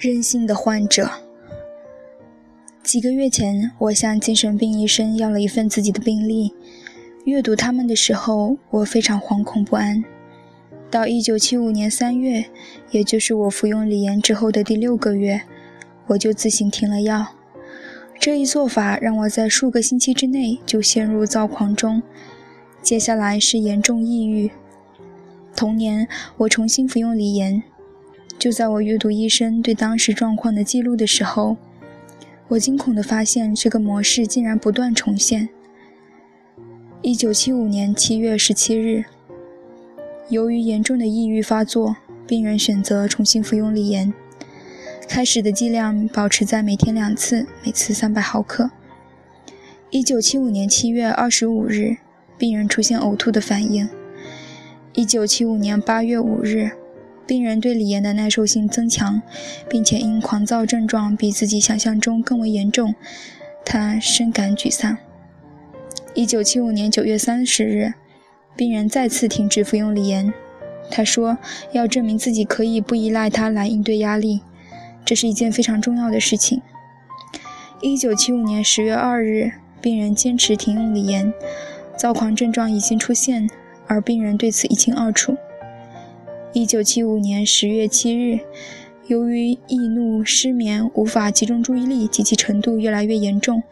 任性的患者。几个月前，我向精神病医生要了一份自己的病历。阅读他们的时候，我非常惶恐不安。到1975年3月，也就是我服用锂盐之后的第六个月，我就自行停了药。这一做法让我在数个星期之内就陷入躁狂中，接下来是严重抑郁。同年，我重新服用锂盐。就在我阅读医生对当时状况的记录的时候，我惊恐地发现这个模式竟然不断重现。1975年7月17日，由于严重的抑郁发作，病人选择重新服用锂盐。开始的剂量保持在每天两次，每次300毫克。1975年7月25日，病人出现呕吐的反应。1975年8月5日，病人对锂盐的耐受性增强，并且因狂躁症状比自己想象中更为严重，他深感沮丧。一九七五年九月三十日，病人再次停止服用锂盐。他说：“要证明自己可以不依赖它来应对压力，这是一件非常重要的事情。”一九七五年十月二日，病人坚持停用锂盐，躁狂症状已经出现，而病人对此一清二楚。一九七五年十月七日，由于易怒、失眠、无法集中注意力及其程度越来越严重。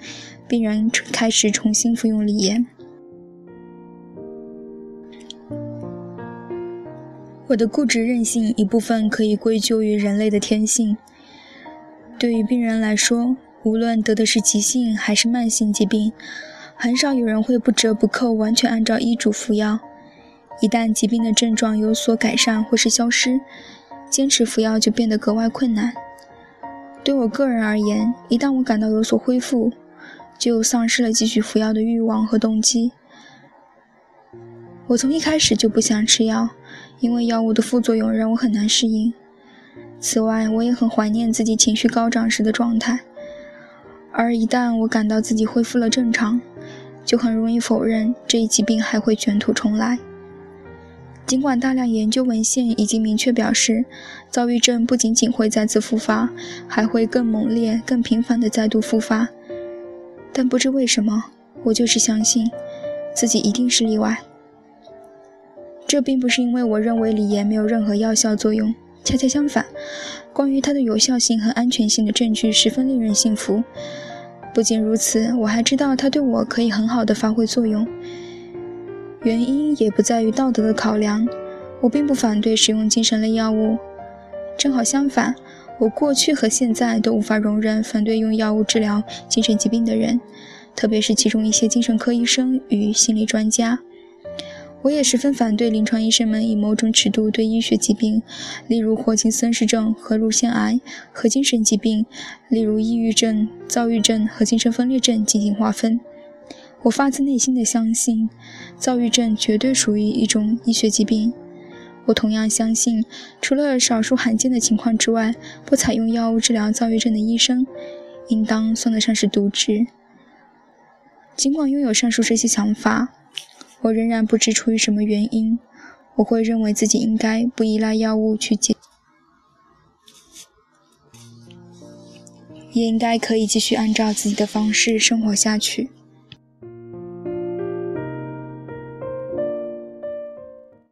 病人开始重新服用锂盐。我的固执任性一部分可以归咎于人类的天性。对于病人来说，无论得的是急性还是慢性疾病，很少有人会不折不扣完全按照医嘱服药。一旦疾病的症状有所改善或是消失，坚持服药就变得格外困难。对我个人而言，一旦我感到有所恢复，就丧失了继续服药的欲望和动机。我从一开始就不想吃药，因为药物的副作用让我很难适应。此外，我也很怀念自己情绪高涨时的状态。而一旦我感到自己恢复了正常，就很容易否认这一疾病还会卷土重来。尽管大量研究文献已经明确表示，躁郁症不仅仅会再次复发，还会更猛烈、更频繁地再度复发。但不知为什么，我就是相信自己一定是例外。这并不是因为我认为锂盐没有任何药效作用，恰恰相反，关于它的有效性和安全性的证据十分令人信服。不仅如此，我还知道它对我可以很好的发挥作用。原因也不在于道德的考量，我并不反对使用精神类药物，正好相反。我过去和现在都无法容忍反对用药物治疗精神疾病的人，特别是其中一些精神科医生与心理专家。我也十分反对临床医生们以某种尺度对医学疾病，例如霍金森氏症和乳腺癌，和精神疾病，例如抑郁症、躁郁症和精神分裂症进行划分。我发自内心的相信，躁郁症绝对属于一种医学疾病。我同样相信，除了少数罕见的情况之外，不采用药物治疗躁郁症的医生，应当算得上是渎职。尽管拥有上述这些想法，我仍然不知出于什么原因，我会认为自己应该不依赖药物去解，也应该可以继续按照自己的方式生活下去。